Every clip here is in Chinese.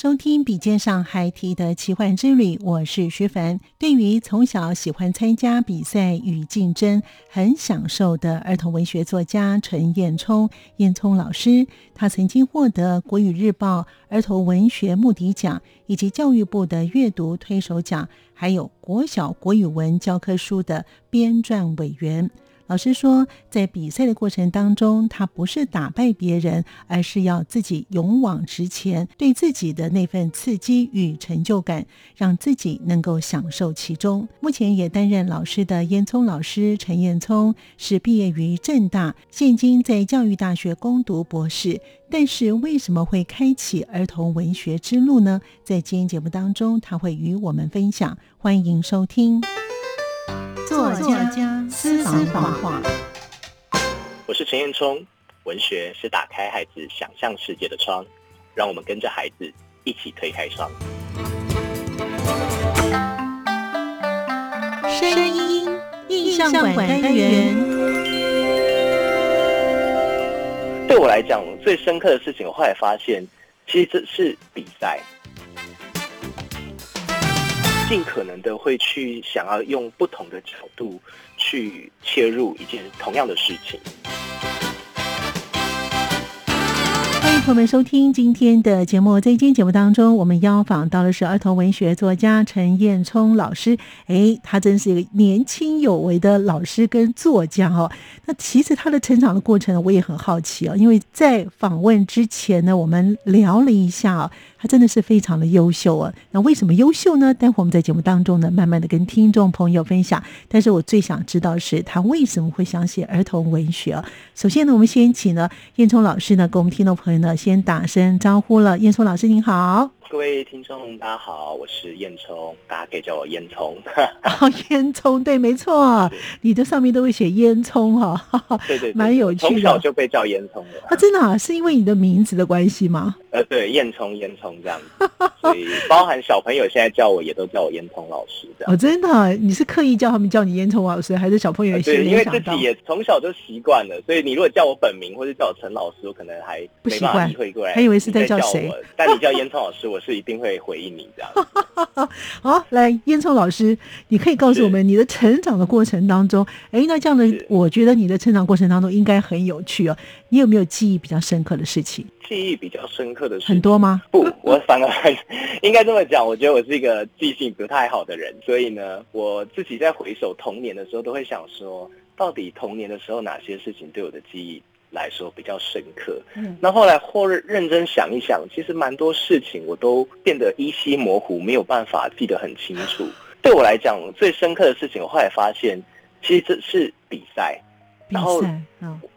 收听《笔尖上海提的奇幻之旅》，我是徐凡。对于从小喜欢参加比赛与竞争、很享受的儿童文学作家陈彦聪，彦聪老师，他曾经获得国语日报儿童文学目的奖，以及教育部的阅读推手奖，还有国小国语文教科书的编撰委员。老师说，在比赛的过程当中，他不是打败别人，而是要自己勇往直前，对自己的那份刺激与成就感，让自己能够享受其中。目前也担任老师的烟囱老师陈彦聪是毕业于正大，现今在教育大学攻读博士。但是为什么会开启儿童文学之路呢？在今天节目当中，他会与我们分享。欢迎收听。作家私房话，我是陈彦聪。文学是打开孩子想象世界的窗，让我们跟着孩子一起推开窗。声音印象馆单元，对我来讲最深刻的事情，我后来发现，其实这是比赛。尽可能的会去想要用不同的角度去切入一件同样的事情。欢迎朋友们收听今天的节目。在今天节目当中，我们邀访到的是儿童文学作家陈彦聪老师。哎，他真是一个年轻有为的老师跟作家哦。那其实他的成长的过程，我也很好奇哦。因为在访问之前呢，我们聊了一下。他真的是非常的优秀啊！那为什么优秀呢？待会我们在节目当中呢，慢慢的跟听众朋友分享。但是我最想知道是他为什么会想写儿童文学啊？首先呢，我们先请呢燕聪老师呢，跟我们听众朋友呢先打声招呼了。燕聪老师您好。各位听众，大家好，我是烟囱，大家可以叫我烟囱。哦，烟囱，对，没错，你的上面都会写烟囱哈，对对，蛮有趣的。从小就被叫烟囱的。啊，真的啊，是因为你的名字的关系吗？呃，对，烟囱，烟囱这样子，所以包含小朋友现在叫我也都叫我烟囱老师这样。哦，真的，你是刻意叫他们叫你烟囱老师，还是小朋友对，因为自己也从小就习惯了，所以你如果叫我本名或者叫我陈老师，我可能还不习惯，会过来，还以为是在叫谁。但你叫烟囱老师，我是一定会回应你这样。好，来，烟囱老师，你可以告诉我们你的成长的过程当中，哎，那这样的，我觉得你的成长过程当中应该很有趣哦。你有没有记忆比较深刻的事情？记忆比较深刻的事很多吗？不，我反而应该这么讲。我觉得我是一个记性不太好的人，所以呢，我自己在回首童年的时候，都会想说，到底童年的时候哪些事情对我的记忆来说比较深刻？嗯，那后来或认真想一想，其实蛮多事情我都变得依稀模糊，没有办法记得很清楚。对我来讲，最深刻的事情，我后来发现，其实这是比赛。然后，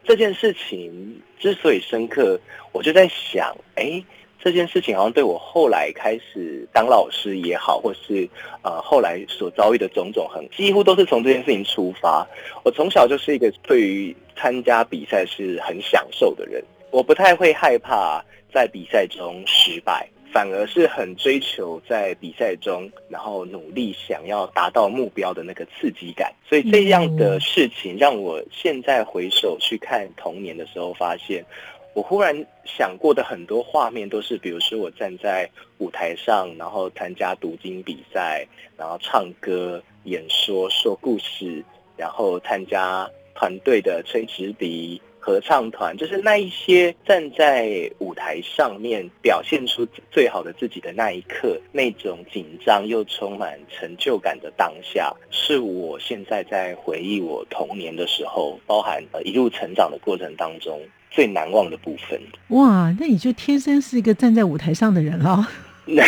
这件事情之所以深刻，我就在想，哎，这件事情好像对我后来开始当老师也好，或是呃后来所遭遇的种种，很几乎都是从这件事情出发。我从小就是一个对于参加比赛是很享受的人，我不太会害怕在比赛中失败。反而是很追求在比赛中，然后努力想要达到目标的那个刺激感，所以这样的事情让我现在回首去看童年的时候，发现我忽然想过的很多画面都是，比如说我站在舞台上，然后参加读经比赛，然后唱歌、演说、说故事，然后参加团队的吹直笛。合唱团就是那一些站在舞台上面表现出最好的自己的那一刻，那种紧张又充满成就感的当下，是我现在在回忆我童年的时候，包含呃一路成长的过程当中最难忘的部分。哇，那你就天生是一个站在舞台上的人了。那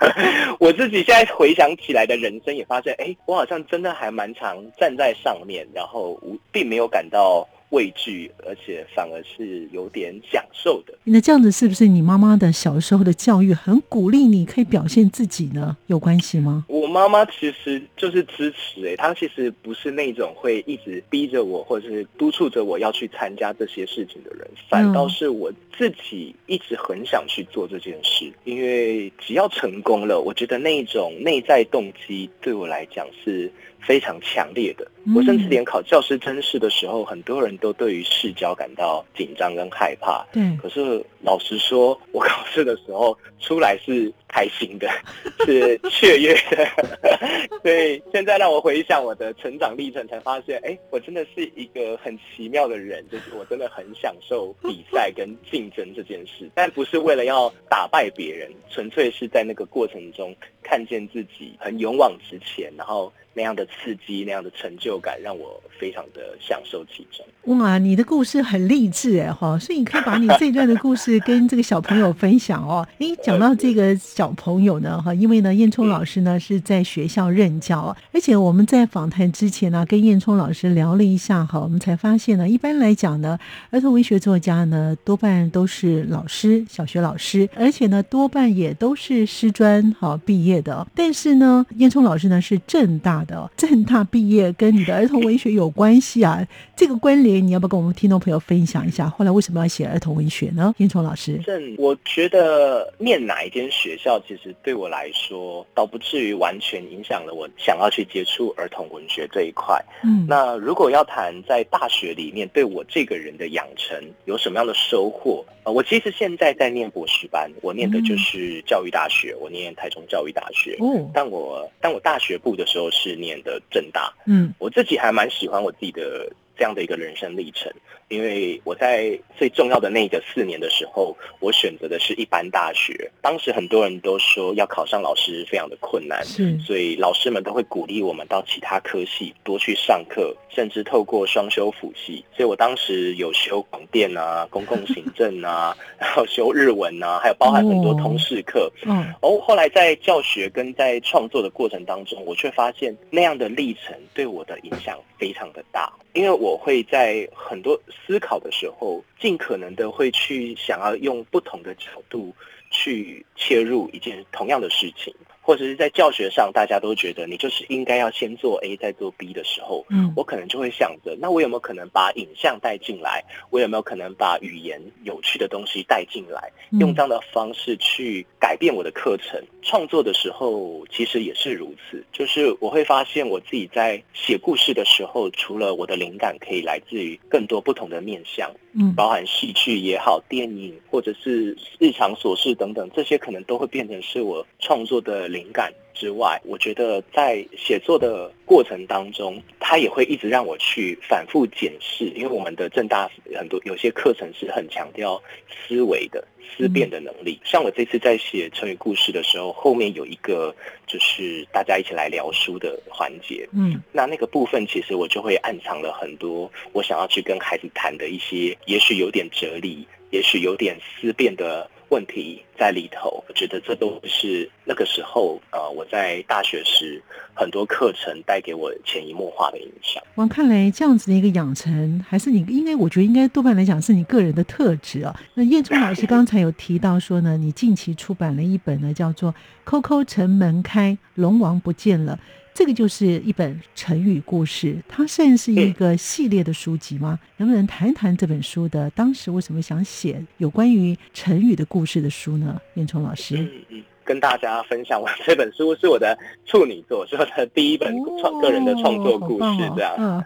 我自己现在回想起来的人生，也发现，哎，我好像真的还蛮常站在上面，然后并没有感到。畏惧，而且反而是有点享受的。那这样子是不是你妈妈的小时候的教育很鼓励你可以表现自己呢？有关系吗？我妈妈其实就是支持，哎，她其实不是那种会一直逼着我或者是督促着我要去参加这些事情的人，反倒是我自己一直很想去做这件事，因为只要成功了，我觉得那一种内在动机对我来讲是。非常强烈的，我甚至连考教师真试的时候，很多人都对于试教感到紧张跟害怕。对，可是老实说，我考试的时候出来是开心的，是雀跃的。所以现在让我回想我的成长历程，才发现，哎，我真的是一个很奇妙的人，就是我真的很享受比赛跟竞争这件事，但不是为了要打败别人，纯粹是在那个过程中看见自己很勇往直前，然后。那样的刺激，那样的成就感，让我非常的享受其中。哇，你的故事很励志哎哈，所以你可以把你这一段的故事 跟这个小朋友分享哦。诶，讲到这个小朋友呢哈，因为呢，燕聪老师呢是在学校任教，而且我们在访谈之前呢，跟燕聪老师聊了一下哈，我们才发现呢，一般来讲呢，儿童文学作家呢多半都是老师，小学老师，而且呢多半也都是师专哈毕业的。但是呢，燕聪老师呢是正大。的正大毕业跟你的儿童文学有关系啊？这个关联你要不要跟我们听众朋友分享一下？后来为什么要写儿童文学呢？燕聪老师，正我觉得念哪一间学校，其实对我来说倒不至于完全影响了我想要去接触儿童文学这一块。嗯，那如果要谈在大学里面对我这个人的养成有什么样的收获？呃，我其实现在在念博士班，我念的就是教育大学，我念台中教育大学。嗯，但我但我大学部的时候是。念的正大，嗯，我自己还蛮喜欢我自己的这样的一个人生历程。因为我在最重要的那个四年的时候，我选择的是一般大学。当时很多人都说要考上老师非常的困难，是，所以老师们都会鼓励我们到其他科系多去上课，甚至透过双修辅系。所以我当时有修广电啊、公共行政啊，然后修日文啊，还有包含很多通识课。嗯，哦，后来在教学跟在创作的过程当中，我却发现那样的历程对我的影响非常的大。因为我我会在很多思考的时候，尽可能的会去想要用不同的角度去切入一件同样的事情。或者是在教学上，大家都觉得你就是应该要先做 A 再做 B 的时候，嗯，我可能就会想着，那我有没有可能把影像带进来？我有没有可能把语言有趣的东西带进来？用这样的方式去改变我的课程创作的时候，其实也是如此。就是我会发现我自己在写故事的时候，除了我的灵感可以来自于更多不同的面向，包含戏剧也好，电影或者是日常琐事等等，这些可能都会变成是我创作的。灵感之外，我觉得在写作的过程当中，他也会一直让我去反复检视，因为我们的正大很多有些课程是很强调思维的思辨的能力。像我这次在写成语故事的时候，后面有一个就是大家一起来聊书的环节，嗯，那那个部分其实我就会暗藏了很多我想要去跟孩子谈的一些，也许有点哲理，也许有点思辨的。问题在里头，我觉得这都是那个时候，呃，我在大学时很多课程带给我潜移默化的影响。我看来这样子的一个养成，还是你应该，我觉得应该多半来讲是你个人的特质啊。那叶聪老师刚才有提到说呢，你近期出版了一本呢，叫做《扣扣城门开，龙王不见了》。这个就是一本成语故事，它算是一个系列的书籍吗？能不能谈谈这本书的当时为什么想写有关于成语的故事的书呢？燕聪老师，嗯嗯，跟大家分享，我这本书是我的处女作，是我的第一本创个人的创作故事，这样。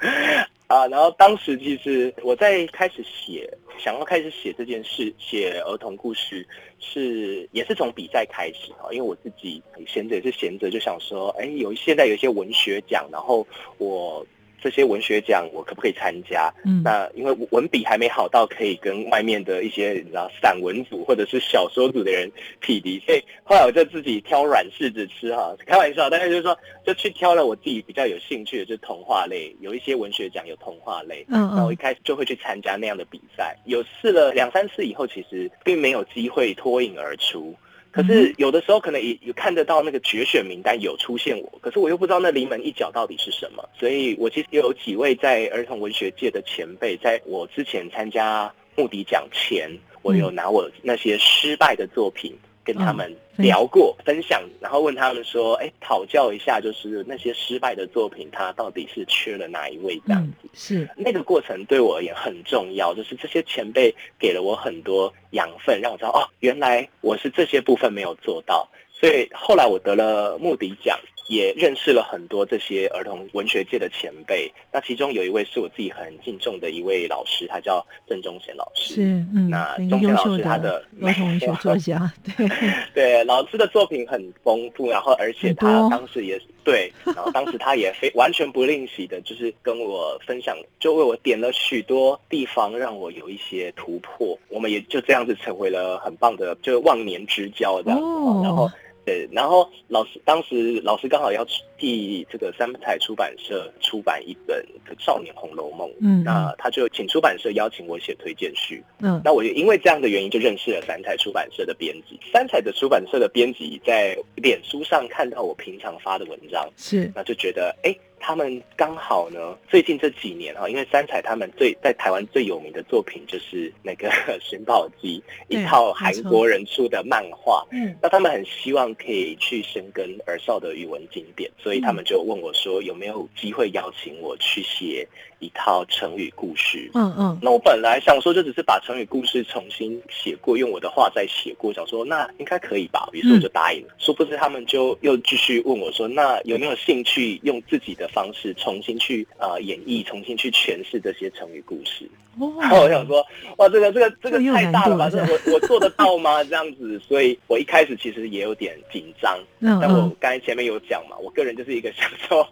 啊，然后当时其实我在开始写，想要开始写这件事，写儿童故事，是也是从比赛开始啊，因为我自己闲着也是闲着，就想说，哎，有现在有一些文学奖，然后我这些文学奖我可不可以参加？嗯，那因为文笔还没好到可以跟外面的一些你知道散文组或者是小说组的人匹敌，所以后来我就自己挑软柿子吃哈，开玩笑，但是就是说就去挑了我自己比较有兴趣的，就是童话类，有一些文学奖有童话类，嗯那我一开始就会去参加那样的比赛，有试了两三次以后，其实并没有机会脱颖而出。可是有的时候可能也有看得到那个决选名单有出现我，可是我又不知道那临门一脚到底是什么，所以我其实有几位在儿童文学界的前辈，在我之前参加目的奖前，我有拿我那些失败的作品跟他们聊过、分享，然后问他们说，哎，讨教一下，就是那些失败的作品，它到底是缺了哪一位这样子。是那个过程对我而言很重要，就是这些前辈给了我很多养分，让我知道哦，原来我是这些部分没有做到。所以后来我得了穆迪奖，也认识了很多这些儿童文学界的前辈。那其中有一位是我自己很敬重的一位老师，他叫郑中贤老师。是，嗯，那很钟贤老师他的儿童文学作家，对，对，老师的作品很丰富，然后而且他多当时也是对，然后当时他也非完全不吝惜的，就是跟我分享，就为我点了许多地方，让我有一些突破。我们也就这样子成为了很棒的，就是忘年之交这样子。哦然后对，然后老师当时老师刚好要替这个三彩出版社出版一本《少年红楼梦》，嗯那他就请出版社邀请我写推荐序。嗯那我就因为这样的原因，就认识了三彩出版社的编辑。三彩的出版社的编辑在脸书上看到我平常发的文章，是，那就觉得，哎，他们刚好呢，最近这几年哈，因为三彩他们最在台湾最有名的作品就是那个 《寻宝记》，一套没韩国人出的漫画。嗯那他们很希望可以去深耕儿少的语文经典，所以他们就问我说，有没有机会邀请我去写一套成语故事？嗯嗯，那我本来想说，就只是把成语故事重新写过，用我的话再写过，想说那应该可以吧，于是我就答应了。殊不知他们就又继续问我说，那有没有兴趣用自己的方式重新去呃演绎，重新去诠释这些成语故事？然后我哦，想说，哇，这个这个这个太大了吧？这我我做得到吗？这样子，所以我一开始其实也有点紧张。嗯但我嗯，刚才前面有讲嘛，我个人就是一个享受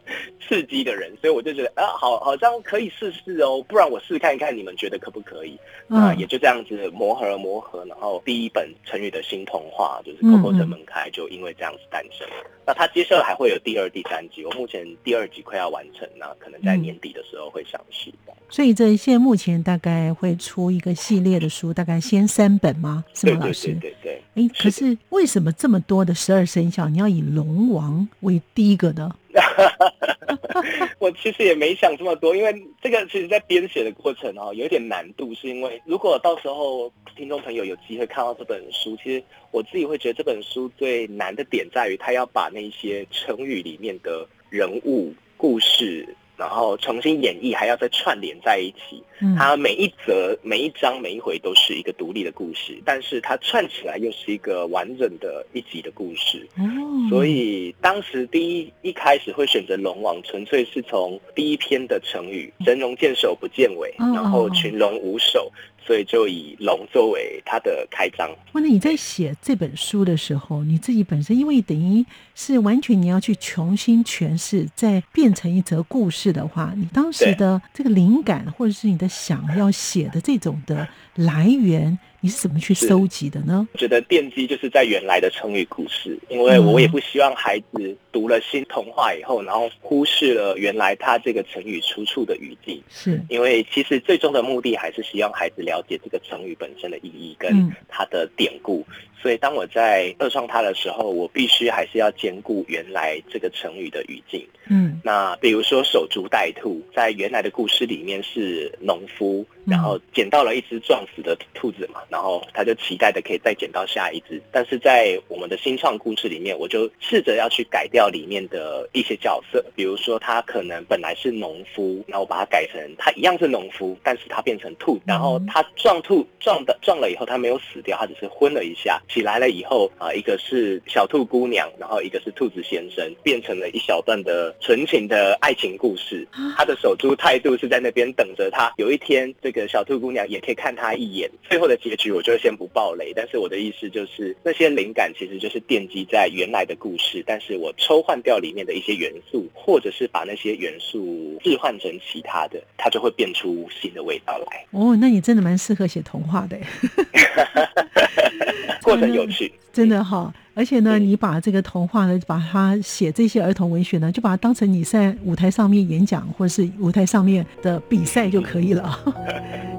刺激的人，所以我就觉得啊，好，好像可以试试哦，不然我试看看，你们觉得可不可以？那嗯也就这样子磨合磨合，然后第一本成语的新童话就是嗯《口口城门开》，就因为这样子诞生。那它接下来还会有第二、第三集，我目前第二集快要完成，那可能在嗯年底的时候会上市。所以这现在目前大概会出一个系列的书，大概先三本吗？是吗，老对对对？对对。哎，可是为什么这么多的十二生肖，你要以龙王为第一个呢？我其实也没想这么多，因为这个其实在编写的过程哦，有一点难度，是因为如果到时候听众朋友有机会看到这本书，其实我自己会觉得这本书最难的点在于，他要把那些成语里面的人物故事，然后重新演绎，还要再串联在一起。嗯，它每一则、每一章、每一回都是一个独立的故事，但是它串起来又是一个完整的一集的故事。哦，所以当时第一一开始会选择龙王，纯粹是从第一篇的成语“神龙见首不见尾”，嗯然后群龙无首，所以就以龙作为它的开章。那你在写这本书的时候，你自己本身因为等于是完全你要去重新诠释，再变成一则故事的话，你当时的这个灵感或者是你的想要写的这种的来源，你是怎么去是搜集的呢？我觉得奠基就是在原来的成语故事，因为我也不希望孩子读了新童话以后，然后忽视了原来他这个成语出处的语境。是，因为其实最终的目的还是希望孩子了解这个成语本身的意义跟嗯它的典故。所以当我在二创它的时候，我必须还是要兼顾原来这个成语的语境。嗯那比如说守株待兔，在原来的故事里面是农夫，嗯然后捡到了一只撞死的兔子嘛，然后他就期待的可以再捡到下一只。但是在我们的新创故事里面，我就试着要去改掉里面的一些角色，比如说他可能本来是农夫，然后我把它改成他一样是农夫，但是他变成兔，然后他撞兔撞的撞了以后，他没有死掉，他只是昏了一下，起来了以后啊，一个是小兔姑娘，然后一个是兔子先生，变成了一小段的纯情的爱情故事。他的守株态度是在那边等着他，有一天这个小兔姑娘也可以看他一眼。最后的结局我就先不爆雷，但是我的意思就是那些灵感其实就是奠基在原来的故事，但是我抽换掉里面的一些元素，或者是把那些元素置换成其他的，它就会变出新的味道来。哦，那你真的蛮适合写童话的，过程有趣，真的哈。而且呢，你把这个童话呢，把它写这些儿童文学呢，就把它当成你在舞台上面演讲或者是舞台上面的比赛就可以了。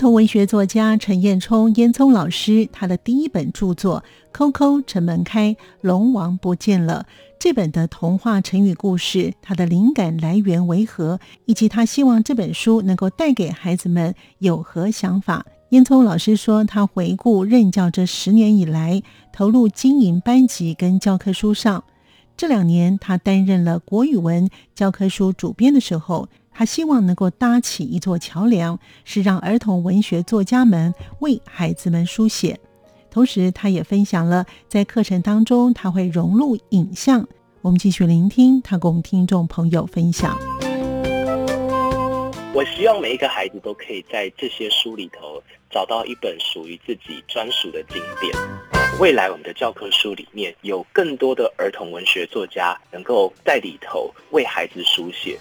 童文学作家陈彦冲烟聪老师，他的第一本著作《抠抠城门开，龙王不见了》这本的童话成语故事，他的灵感来源为何，以及他希望这本书能够带给孩子们有何想法？烟聪老师说，他回顾任教这十年以来，投入经营班级跟教科书上。这两年，他担任了国语文教科书主编的时候。他希望能够搭起一座桥梁，是让儿童文学作家们为孩子们书写。同时，他也分享了在课程当中他会融入影像。我们继续聆听他跟我们听众朋友分享。我希望每一个孩子都可以在这些书里头找到一本属于自己专属的经典。未来我们的教科书里面有更多的儿童文学作家能够在里头为孩子书写。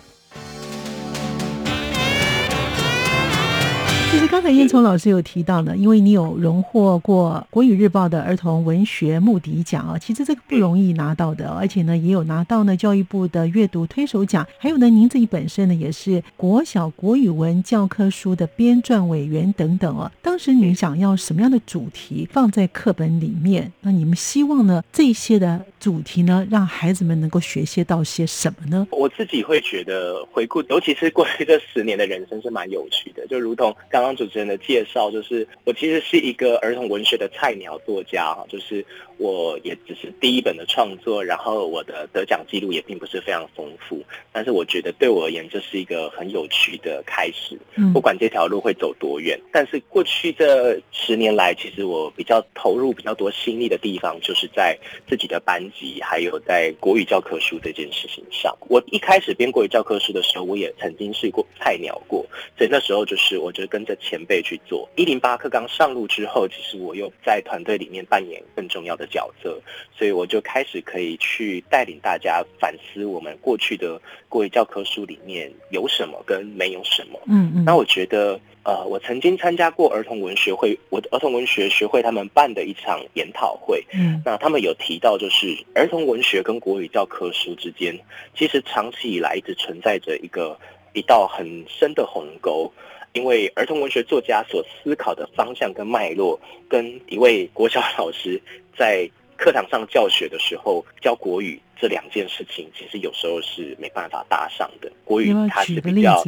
刚才燕聪老师有提到呢，因为你有荣获过国语日报的儿童文学目迪奖啊，其实这个不容易拿到的，而且呢也有拿到呢教育部的阅读推手奖，还有呢您自己本身呢也是国小国语文教科书的编撰委员等等啊。当时你想要什么样的主题放在课本里面？那你们希望呢这些的主题呢让孩子们能够学些到些什么呢？我自己会觉得回顾，尤其是过去这十年的人生是蛮有趣的，就如同刚刚主持人的介绍，就是我其实是一个儿童文学的菜鸟作家哈，就是我也只是第一本的创作，然后我的得奖记录也并不是非常丰富，但是我觉得对我而言这是一个很有趣的开始，不管这条路会走多远。但是过去这十年来，其实我比较投入比较多心力的地方，就是在自己的班级，还有在国语教科书这件事情上。我一开始编国语教科书的时候，我也曾经是过菜鸟过，所以那时候就是我觉得跟。的前辈去做一零八课刚上路之后，其实我又在团队里面扮演更重要的角色，所以我就开始可以去带领大家反思我们过去的国语教科书里面有什么跟没有什么。嗯嗯。那我觉得，呃，我曾经参加过儿童文学会，我的儿童文学学会他们办的一场研讨会。嗯。那他们有提到，就是儿童文学跟国语教科书之间，其实长期以来一直存在着一个一道很深的鸿沟。因为儿童文学作家所思考的方向跟脉络，跟一位国小老师在课堂上教学的时候教国语这两件事情，其实有时候是没办法搭上的。国语它是比较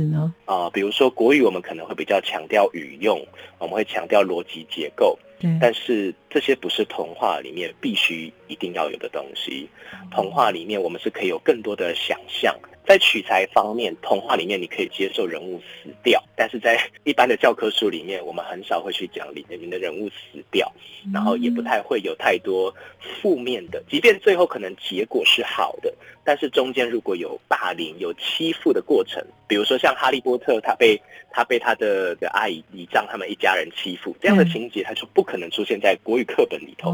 啊，比如说国语我们可能会比较强调语用，我们会强调逻辑结构，但是这些不是童话里面必须一定要有的东西。童话里面我们是可以有更多的想象。在取材方面，童话里面你可以接受人物死掉，但是在一般的教科书里面，我们很少会去讲里面的人物死掉，然后也不太会有太多负面的，即便最后可能结果是好的，但是中间如果有霸凌、有欺负的过程，比如说像哈利波特，他被他被他的的阿姨姨丈他们一家人欺负，这样的情节，他就不可能出现在国语课本里头，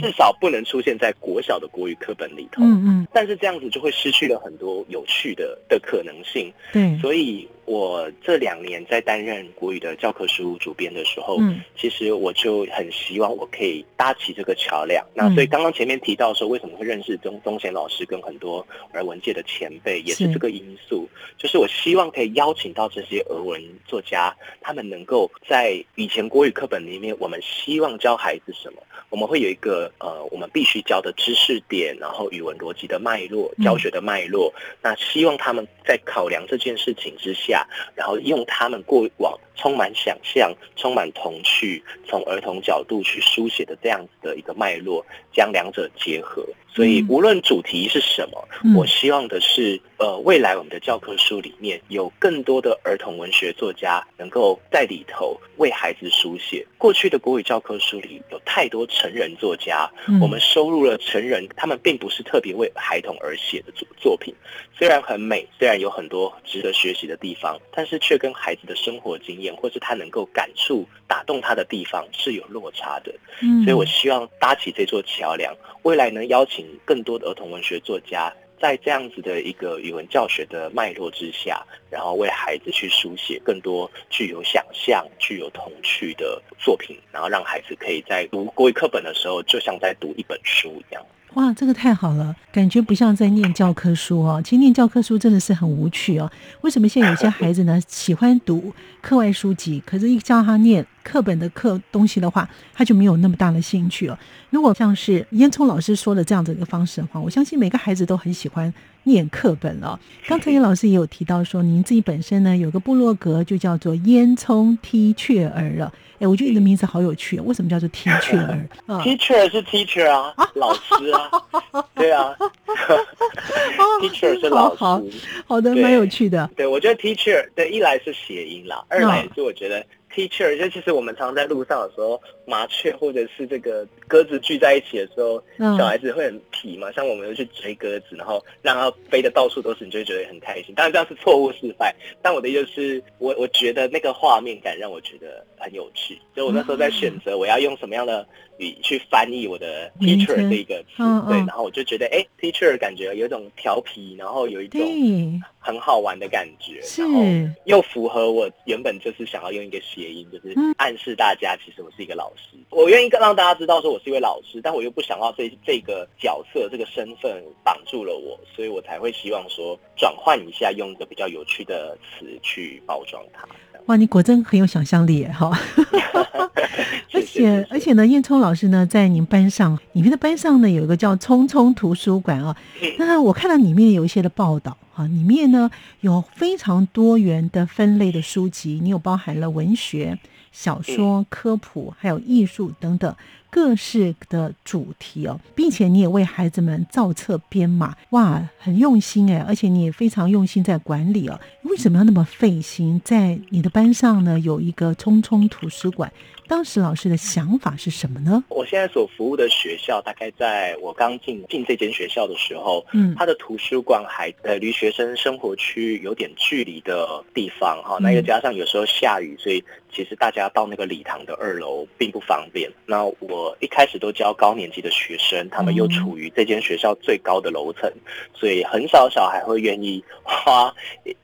至少不能出现在国小的国语课本里头。嗯嗯，但是这样子就会失去了很多有。去的的可能性，对，所以。我这两年在担任国语的教科书主编的时候，其实我就很希望我可以搭起这个桥梁。那所以刚刚前面提到说，为什么会认识钟钟贤老师跟很多儿文界的前辈，也是这个因素。就是我希望可以邀请到这些俄文作家，他们能够在以前国语课本里面，我们希望教孩子什么？我们会有一个呃，我们必须教的知识点，然后语文逻辑的脉络、教学的脉络。那希望他们在考量这件事情之下。然后用他们过往充满想象、充满童趣，从儿童角度去书写的这样子的一个脉络，将两者结合。所以无论主题是什么，嗯。我希望的是，呃，未来我们的教科书里面有更多的儿童文学作家能够在里头为孩子书写。过去的国语教科书里有太多成人作家，嗯。我们收录了成人，他们并不是特别为孩童而写的作作品，虽然很美，虽然有很多值得学习的地方，但是却跟孩子的生活经验或是他能够感触、打动他的地方是有落差的。嗯。所以我希望搭起这座桥梁，未来能邀请更多的儿童文学作家，在这样子的一个语文教学的脉络之下，然后为孩子去书写更多具有想象、具有童趣的作品，然后让孩子可以在读国语课本的时候，就像在读一本书一样。哇，这个太好了，感觉不像在念教科书哦。其实念教科书真的是很无趣哦。为什么现在有些孩子呢喜欢读课外书籍，可是一叫他念课本的课东西的话，他就没有那么大的兴趣了。如果像是烟囱老师说的这样子一个方式的话，我相信每个孩子都很喜欢念课本了。刚才严老师也有提到说，您自己本身呢有个部落格，就叫做烟囱踢雀儿了。哎，我觉得你的名字好有趣、哦，为什么叫做踢雀儿？啊 Teacher 是 teacher 啊，老师啊，对啊，teacher 是老师。好的，对蛮有趣的。对，我觉得 teacher 对一来是谐音啦，二来是我觉得 teacher 就其实我们常在路上的时候，麻雀或者是这个鸽子聚在一起的时候，嗯。小孩子会很皮嘛，像我们又去追鸽子，然后让它飞的到处都是，你就会觉得很开心。当然这样是错误示范，但我的意思是我我觉得那个画面感让我觉得很有趣，所以我那时候在选择我要用什么样的语去翻译我的 teacher 称。这个词，对，然后我就觉得哎，teacher 感觉有一种调皮，然后有一种，很好玩的感觉，然后又符合我原本就是想要用一个谐音，就是嗯。暗示大家其实我是一个老师，我愿意让大家知道说我是一位老师，但我又不想要这这个角色这个身份绑住了我，所以我才会希望说转换一下，用一个比较有趣的词去包装它。哇，你果真很有想象力耶哈！而且而且呢，燕聪老师呢，在您班上，你们的班上呢有一个叫“聪聪图书馆”啊。嗯那我看到里面有一些的报道啊，里面呢有非常多元的分类的书籍，你有包含了文学、小说、科普，还有艺术等等各式的主题哦，并且你也为孩子们造册编码，哇，很用心哎，而且你也非常用心在管理哦。为什么要那么费心？在你的班上呢有一个匆匆图书馆，当时老师的想法是什么呢？我现在所服务的学校，大概在我刚进进这间学校的时候，嗯它的图书馆还呃离学生生活区有点距离的地方哈，嗯那又加上有时候下雨，所以其实大家到那个礼堂的二楼并不方便。那我一开始都教高年级的学生，他们又嗯处于这间学校最高的楼层，所以很少小孩会愿意花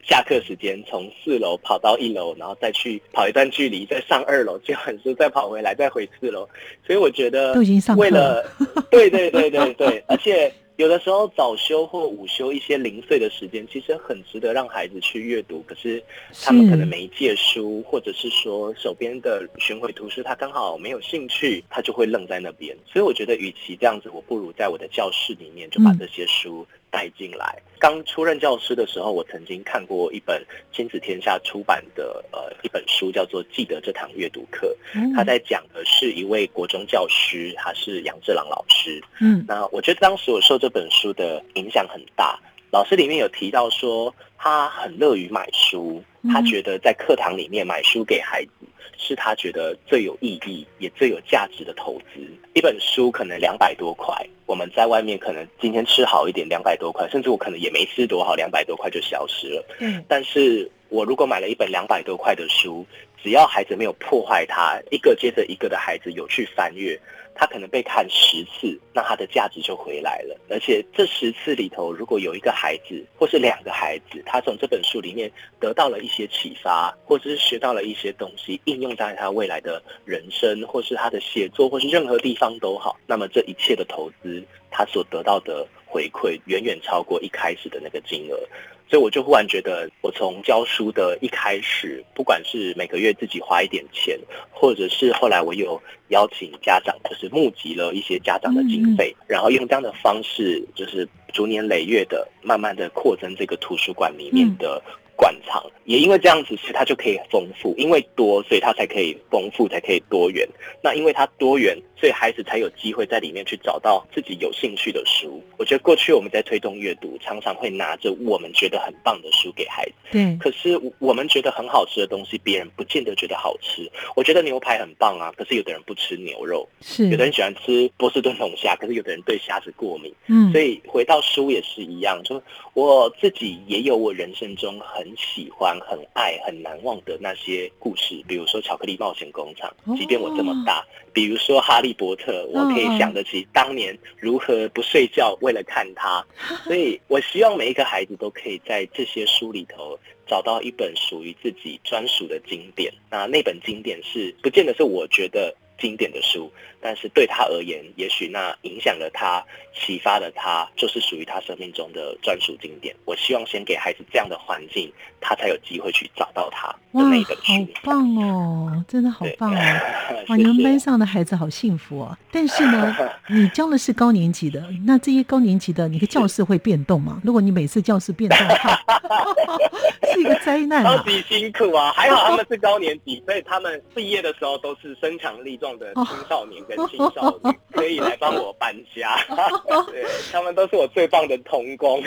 下课时间从四楼跑到一楼，然后再去跑一段距离，再上二楼借完书，再跑回来，再回四楼。所以我觉得都已经上课为了了，对对对对对，而且有的时候早休或午休一些零碎的时间，其实很值得让孩子去阅读。可是他们可能没借书，或者是说手边的巡回图书他刚好没有兴趣，他就会愣在那边。所以我觉得，与其这样子，我不如在我的教室里面就把嗯这些书带进来。刚出任教师的时候，我曾经看过一本亲子天下出版的呃一本书，叫做《记得这堂阅读课》。嗯他在讲的是一位国中教师，他是杨志朗老师。嗯那我觉得当时我受这本书的影响很大。老师里面有提到说，他很乐于买书，嗯他觉得在课堂里面买书给孩子是他觉得最有意义也最有价值的投资。一本书可能两百多块，我们在外面可能今天吃好一点，两百多块，甚至我可能也没吃多好，两百多块就消失了。嗯，但是我如果买了一本两百多块的书，只要孩子没有破坏它，一个接着一个的孩子有去翻阅，他可能被看十次，那他的价值就回来了。而且这十次里头，如果有一个孩子或是两个孩子，他从这本书里面得到了一些启发，或者是学到了一些东西，应用在他未来的人生，或是他的写作，或是任何地方都好，那么这一切的投资，他所得到的回馈远远超过一开始的那个金额。所以我就忽然觉得，我从教书的一开始，不管是每个月自己花一点钱，或者是后来我有邀请家长，就是募集了一些家长的经费，然后用这样的方式，就是逐年累月的，慢慢的扩增这个图书馆里面的。馆藏，也因为这样子，所以它就可以丰富。因为多，所以它才可以丰富，才可以多元。那因为它多元，所以孩子才有机会在里面去找到自己有兴趣的书。我觉得过去我们在推动阅读，常常会拿着我们觉得很棒的书给孩子。对。可是我们觉得很好吃的东西，别人不见得觉得好吃。我觉得牛排很棒啊，可是有的人不吃牛肉。是。有的人喜欢吃波士顿龙虾，可是有的人对虾子过敏。嗯。所以回到书也是一样，就我自己也有我人生中很喜欢、很爱、很难忘的那些故事，比如说《巧克力冒险工厂》，即便我这么大；比如说《哈利波特》，我可以想得起当年如何不睡觉为了看它。所以我希望每一个孩子都可以在这些书里头找到一本属于自己专属的经典。那那本经典是不见得是我觉得。经典的书，但是对他而言，也许那影响了他、启发了他，就是属于他生命中的专属经典。我希望先给孩子这样的环境，他才有机会去找到他的那本书。好棒哦，真的好棒哦！哇，你们班上的孩子好幸福哦。但是呢，你教的是高年级的，那这些高年级的，你的教室会变动吗？如果你每次教室变动的话，是一个灾难，超级辛苦啊！还好他们是高年级，所以他们毕业的时候都是身强力壮。的青少年跟青少年可 以来帮我搬家，对他们都是我最棒的童工。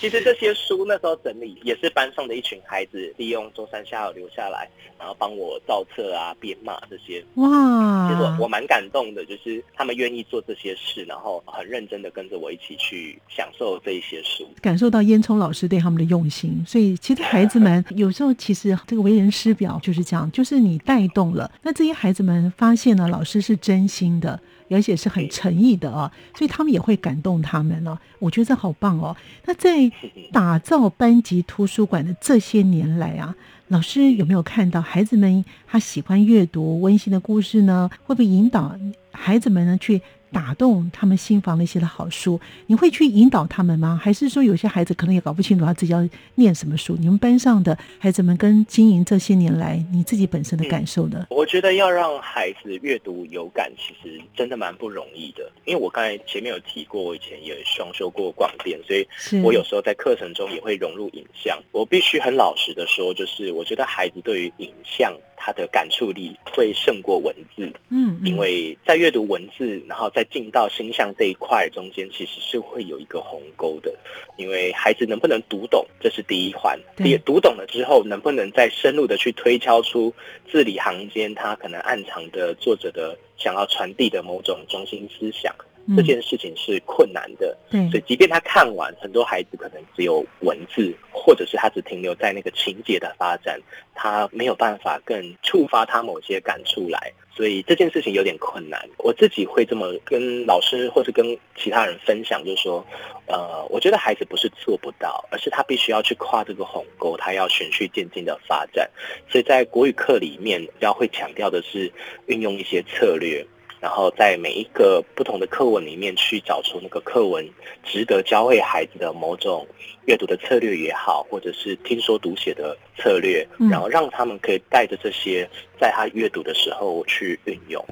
其实这些书那时候整理也是班上的一群孩子利用周三下午留下来，然后帮我造册啊、编码这些。哇！我我蛮感动的，就是他们愿意做这些事，然后很认真的跟着我一起去享受这一些书，感受到烟囱老师对他们的用心。所以其实孩子们有时候其实这个为人师表就是这样，就是你带动了，那这些孩子。们发现了，老师是真心的，而且是很诚意的啊，所以他们也会感动他们呢。我觉得这好棒哦。那在打造班级图书馆的这些年来啊，老师有没有看到孩子们他喜欢阅读温馨的故事呢？会不会引导孩子们呢去？打动他们心房的一些的好书，你会去引导他们吗？还是说有些孩子可能也搞不清楚他自己要念什么书？你们班上的孩子们跟经营这些年来，你自己本身的感受呢？我觉得要让孩子阅读有感，其实真的蛮不容易的。因为我刚才前面有提过，我以前也双修过广电，所以我有时候在课程中也会融入影像。我必须很老实的说，就是我觉得孩子对于影像。他的感触力会胜过文字，嗯，因为在阅读文字，然后再进到星象这一块中间，其实是会有一个鸿沟的。因为孩子能不能读懂，这是第一环；也读懂了之后，能不能再深入的去推敲出字里行间他可能暗藏的作者的想要传递的某种中心思想。这件事情是困难的，所以即便他看完，很多孩子可能只有文字，或者是他只停留在那个情节的发展，他没有办法更触发他某些感触来，所以这件事情有点困难。我自己会这么跟老师或者跟其他人分享，就是说，呃，我觉得孩子不是做不到，而是他必须要去跨这个鸿沟，他要循序渐进的发展。所以在国语课里面，要会强调的是运用一些策略。然后在每一个不同的课文里面去找出那个课文值得教会孩子的某种阅读的策略也好，或者是听说读写的策略，然后让他们可以带着这些在他阅读的时候去运用。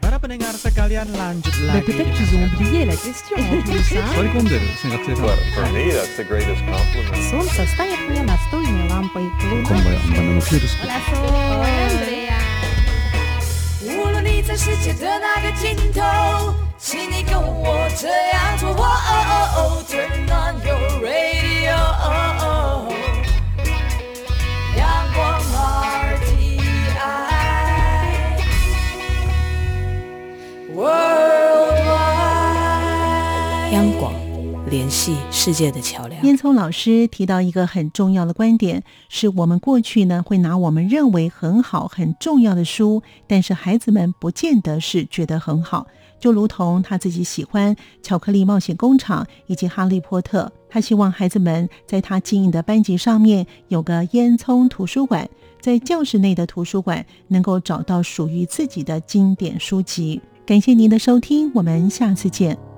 在世界的那个尽头。请你跟我这样做。Turn on your radio 阳光好的爱联系世界的桥梁。烟囱老师提到一个很重要的观点，是我们过去呢会拿我们认为很好、很重要的书，但是孩子们不见得是觉得很好。就如同他自己喜欢《巧克力冒险工厂》以及《哈利波特》，他希望孩子们在他经营的班级上面有个烟囱图书馆，在教室内的图书馆能够找到属于自己的经典书籍。感谢您的收听，我们下次见。